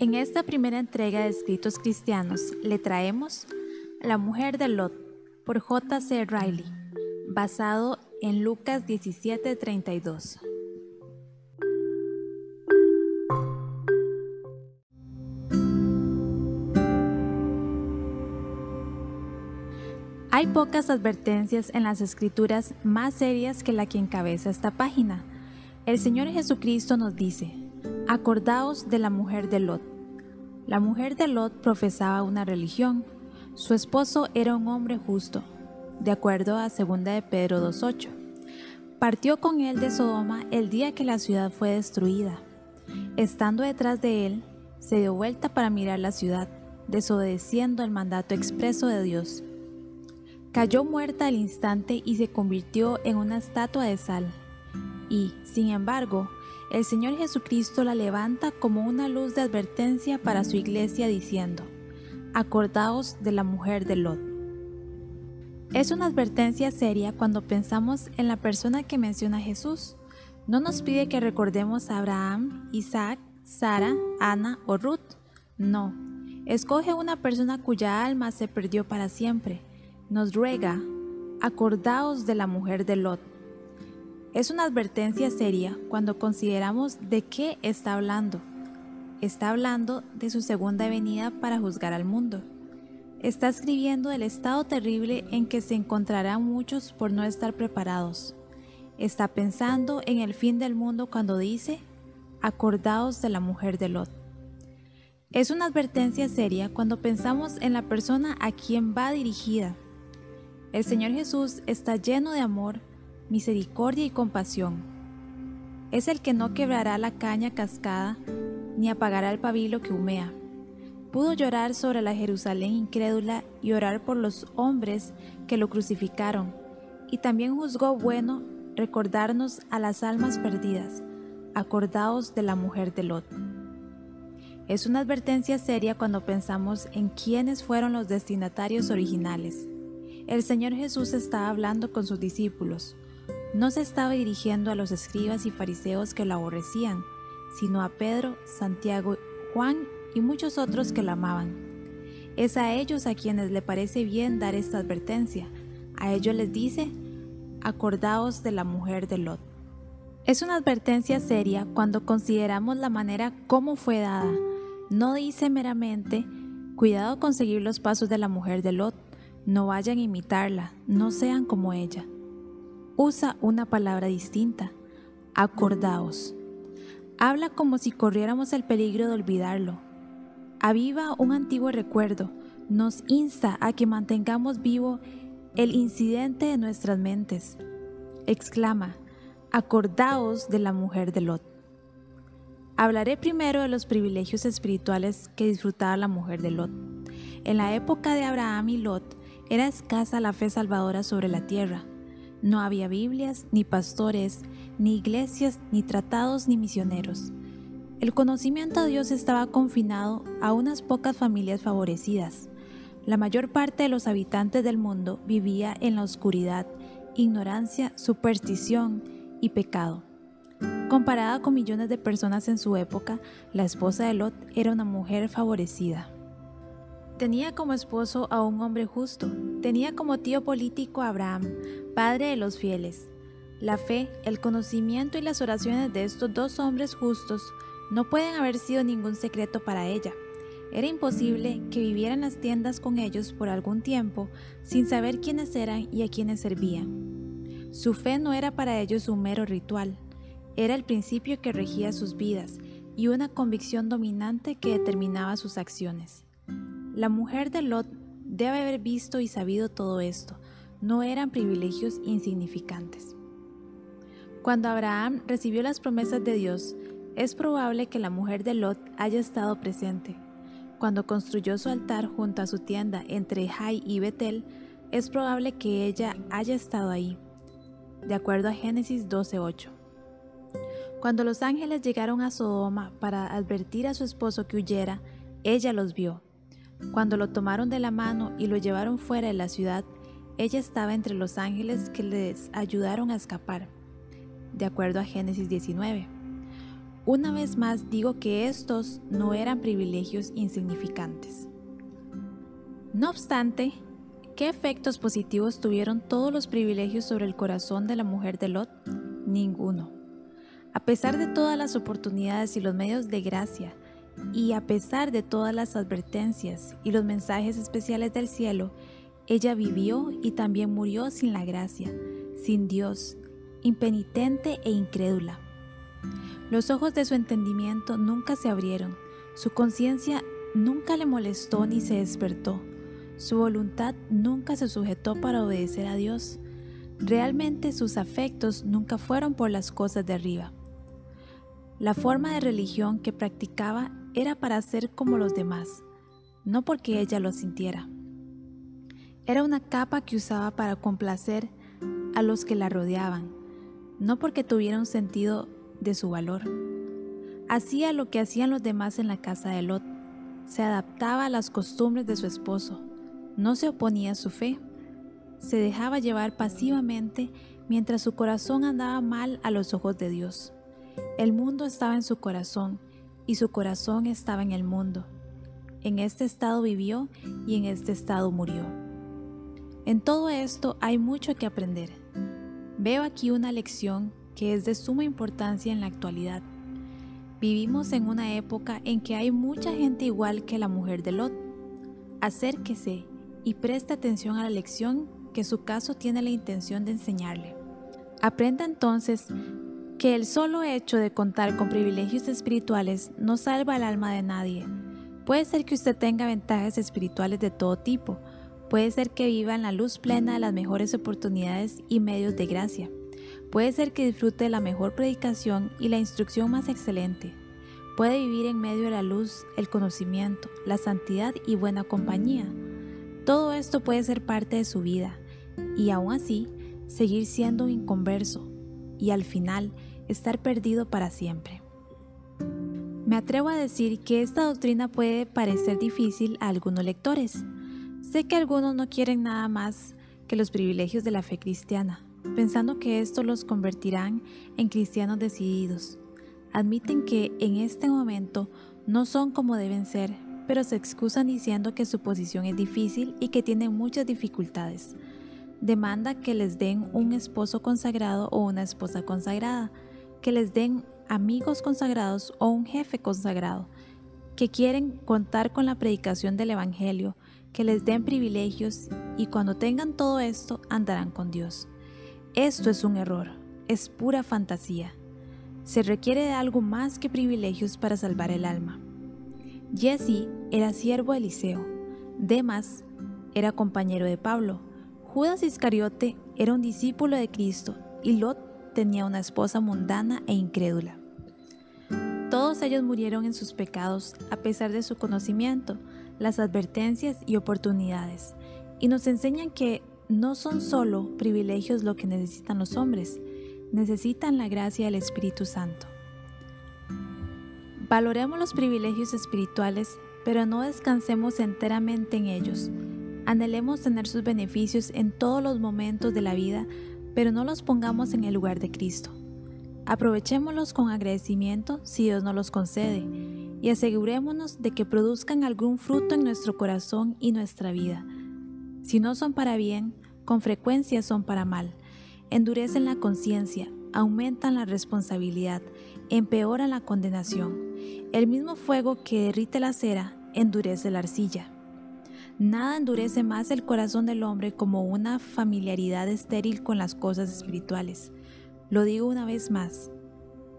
En esta primera entrega de Escritos Cristianos le traemos La mujer de Lot por J.C. Riley, basado en Lucas 17:32. Hay pocas advertencias en las escrituras más serias que la que encabeza esta página. El Señor Jesucristo nos dice, acordaos de la mujer de Lot. La mujer de Lot profesaba una religión. Su esposo era un hombre justo, de acuerdo a 2 de Pedro 2.8. Partió con él de Sodoma el día que la ciudad fue destruida. Estando detrás de él, se dio vuelta para mirar la ciudad, desobedeciendo el mandato expreso de Dios. Cayó muerta al instante y se convirtió en una estatua de sal. Y, sin embargo, el Señor Jesucristo la levanta como una luz de advertencia para su iglesia diciendo, Acordaos de la mujer de Lot. Es una advertencia seria cuando pensamos en la persona que menciona Jesús. No nos pide que recordemos a Abraham, Isaac, Sara, Ana o Ruth. No, escoge una persona cuya alma se perdió para siempre nos ruega, acordaos de la mujer de Lot. Es una advertencia seria cuando consideramos de qué está hablando. Está hablando de su segunda venida para juzgar al mundo. Está escribiendo del estado terrible en que se encontrarán muchos por no estar preparados. Está pensando en el fin del mundo cuando dice, acordaos de la mujer de Lot. Es una advertencia seria cuando pensamos en la persona a quien va dirigida el Señor Jesús está lleno de amor, misericordia y compasión. Es el que no quebrará la caña cascada ni apagará el pabilo que humea. Pudo llorar sobre la Jerusalén incrédula y orar por los hombres que lo crucificaron, y también juzgó bueno recordarnos a las almas perdidas, acordaos de la mujer de Lot. Es una advertencia seria cuando pensamos en quiénes fueron los destinatarios originales. El Señor Jesús estaba hablando con sus discípulos. No se estaba dirigiendo a los escribas y fariseos que lo aborrecían, sino a Pedro, Santiago, Juan y muchos otros que lo amaban. Es a ellos a quienes le parece bien dar esta advertencia. A ellos les dice, acordaos de la mujer de Lot. Es una advertencia seria cuando consideramos la manera como fue dada. No dice meramente, cuidado con seguir los pasos de la mujer de Lot, no vayan a imitarla, no sean como ella. Usa una palabra distinta. Acordaos. Habla como si corriéramos el peligro de olvidarlo. Aviva un antiguo recuerdo. Nos insta a que mantengamos vivo el incidente de nuestras mentes. Exclama, acordaos de la mujer de Lot. Hablaré primero de los privilegios espirituales que disfrutaba la mujer de Lot. En la época de Abraham y Lot, era escasa la fe salvadora sobre la tierra. No había Biblias, ni pastores, ni iglesias, ni tratados, ni misioneros. El conocimiento de Dios estaba confinado a unas pocas familias favorecidas. La mayor parte de los habitantes del mundo vivía en la oscuridad, ignorancia, superstición y pecado. Comparada con millones de personas en su época, la esposa de Lot era una mujer favorecida. Tenía como esposo a un hombre justo, tenía como tío político a Abraham, padre de los fieles. La fe, el conocimiento y las oraciones de estos dos hombres justos no pueden haber sido ningún secreto para ella. Era imposible que viviera en las tiendas con ellos por algún tiempo sin saber quiénes eran y a quiénes servían. Su fe no era para ellos un mero ritual, era el principio que regía sus vidas y una convicción dominante que determinaba sus acciones. La mujer de Lot debe haber visto y sabido todo esto. No eran privilegios insignificantes. Cuando Abraham recibió las promesas de Dios, es probable que la mujer de Lot haya estado presente. Cuando construyó su altar junto a su tienda entre Jai y Betel, es probable que ella haya estado ahí, de acuerdo a Génesis 12:8. Cuando los ángeles llegaron a Sodoma para advertir a su esposo que huyera, ella los vio cuando lo tomaron de la mano y lo llevaron fuera de la ciudad, ella estaba entre los ángeles que les ayudaron a escapar, de acuerdo a Génesis 19. Una vez más digo que estos no eran privilegios insignificantes. No obstante, ¿qué efectos positivos tuvieron todos los privilegios sobre el corazón de la mujer de Lot? Ninguno. A pesar de todas las oportunidades y los medios de gracia, y a pesar de todas las advertencias y los mensajes especiales del cielo, ella vivió y también murió sin la gracia, sin Dios, impenitente e incrédula. Los ojos de su entendimiento nunca se abrieron, su conciencia nunca le molestó ni se despertó, su voluntad nunca se sujetó para obedecer a Dios. Realmente sus afectos nunca fueron por las cosas de arriba. La forma de religión que practicaba era para ser como los demás, no porque ella lo sintiera. Era una capa que usaba para complacer a los que la rodeaban, no porque tuviera un sentido de su valor. Hacía lo que hacían los demás en la casa de Lot, se adaptaba a las costumbres de su esposo, no se oponía a su fe, se dejaba llevar pasivamente mientras su corazón andaba mal a los ojos de Dios. El mundo estaba en su corazón y su corazón estaba en el mundo. En este estado vivió y en este estado murió. En todo esto hay mucho que aprender. Veo aquí una lección que es de suma importancia en la actualidad. Vivimos en una época en que hay mucha gente igual que la mujer de Lot. Acérquese y preste atención a la lección que su caso tiene la intención de enseñarle. Aprenda entonces que el solo hecho de contar con privilegios espirituales no salva el alma de nadie. Puede ser que usted tenga ventajas espirituales de todo tipo, puede ser que viva en la luz plena de las mejores oportunidades y medios de gracia, puede ser que disfrute de la mejor predicación y la instrucción más excelente, puede vivir en medio de la luz, el conocimiento, la santidad y buena compañía. Todo esto puede ser parte de su vida y aún así seguir siendo un inconverso y al final estar perdido para siempre. Me atrevo a decir que esta doctrina puede parecer difícil a algunos lectores. Sé que algunos no quieren nada más que los privilegios de la fe cristiana, pensando que esto los convertirán en cristianos decididos. Admiten que en este momento no son como deben ser, pero se excusan diciendo que su posición es difícil y que tienen muchas dificultades. Demanda que les den un esposo consagrado o una esposa consagrada, que les den amigos consagrados o un jefe consagrado, que quieren contar con la predicación del Evangelio, que les den privilegios y cuando tengan todo esto andarán con Dios. Esto es un error, es pura fantasía. Se requiere de algo más que privilegios para salvar el alma. Jesse era siervo de Eliseo, Demas era compañero de Pablo, Judas Iscariote era un discípulo de Cristo y Lot tenía una esposa mundana e incrédula. Todos ellos murieron en sus pecados a pesar de su conocimiento, las advertencias y oportunidades, y nos enseñan que no son solo privilegios lo que necesitan los hombres, necesitan la gracia del Espíritu Santo. Valoremos los privilegios espirituales, pero no descansemos enteramente en ellos. Anhelemos tener sus beneficios en todos los momentos de la vida pero no los pongamos en el lugar de Cristo. Aprovechémoslos con agradecimiento si Dios nos los concede y asegurémonos de que produzcan algún fruto en nuestro corazón y nuestra vida. Si no son para bien, con frecuencia son para mal. Endurecen la conciencia, aumentan la responsabilidad, empeoran la condenación. El mismo fuego que derrite la cera endurece la arcilla. Nada endurece más el corazón del hombre como una familiaridad estéril con las cosas espirituales. Lo digo una vez más,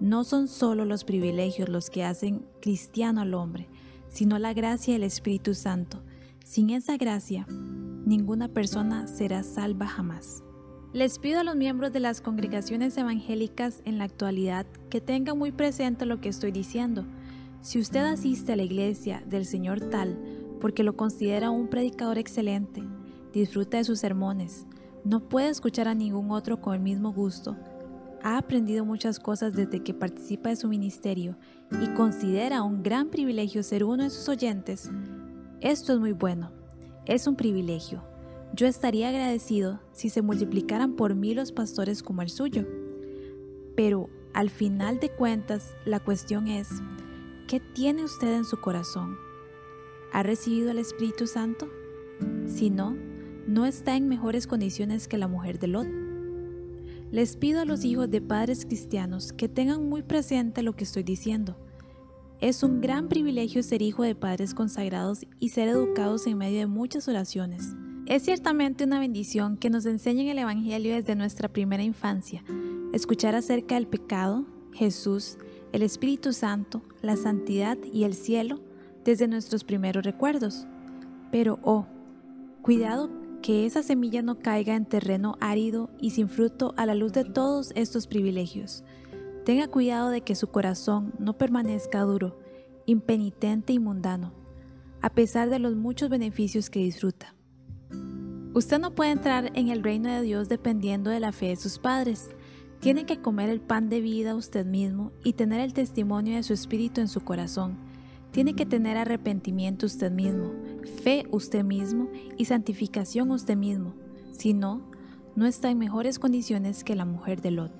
no son solo los privilegios los que hacen cristiano al hombre, sino la gracia del Espíritu Santo. Sin esa gracia, ninguna persona será salva jamás. Les pido a los miembros de las congregaciones evangélicas en la actualidad que tengan muy presente lo que estoy diciendo. Si usted asiste a la iglesia del Señor tal, porque lo considera un predicador excelente, disfruta de sus sermones, no puede escuchar a ningún otro con el mismo gusto, ha aprendido muchas cosas desde que participa de su ministerio y considera un gran privilegio ser uno de sus oyentes, esto es muy bueno, es un privilegio. Yo estaría agradecido si se multiplicaran por mí los pastores como el suyo. Pero Al final de cuentas, la cuestión es, ¿qué tiene usted en su corazón? ¿Ha recibido el Espíritu Santo? Si no, no está en mejores condiciones que la mujer de Lot. Les pido a los hijos de padres cristianos que tengan muy presente lo que estoy diciendo. Es un gran privilegio ser hijo de padres consagrados y ser educados en medio de muchas oraciones. Es ciertamente una bendición que nos enseñen el Evangelio desde nuestra primera infancia, escuchar acerca del pecado, Jesús, el Espíritu Santo, la santidad y el cielo desde nuestros primeros recuerdos. Pero, oh, cuidado que esa semilla no caiga en terreno árido y sin fruto a la luz de todos estos privilegios. Tenga cuidado de que su corazón no permanezca duro, impenitente y mundano, a pesar de los muchos beneficios que disfruta. Usted no puede entrar en el reino de Dios dependiendo de la fe de sus padres. Tiene que comer el pan de vida usted mismo y tener el testimonio de su espíritu en su corazón. Tiene que tener arrepentimiento usted mismo, fe usted mismo y santificación usted mismo. Si no, no está en mejores condiciones que la mujer de Lot.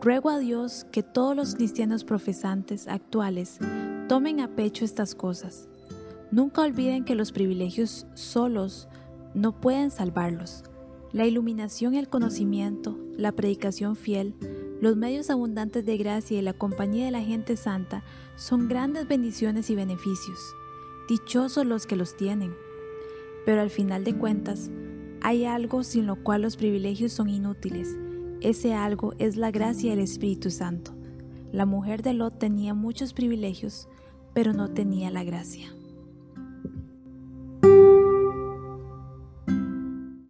Ruego a Dios que todos los cristianos profesantes actuales tomen a pecho estas cosas. Nunca olviden que los privilegios solos no pueden salvarlos. La iluminación el conocimiento, la predicación fiel, los medios abundantes de gracia y la compañía de la gente santa son grandes bendiciones y beneficios. Dichosos los que los tienen. Pero al final de cuentas, hay algo sin lo cual los privilegios son inútiles. Ese algo es la gracia del Espíritu Santo. La mujer de Lot tenía muchos privilegios, pero no tenía la gracia.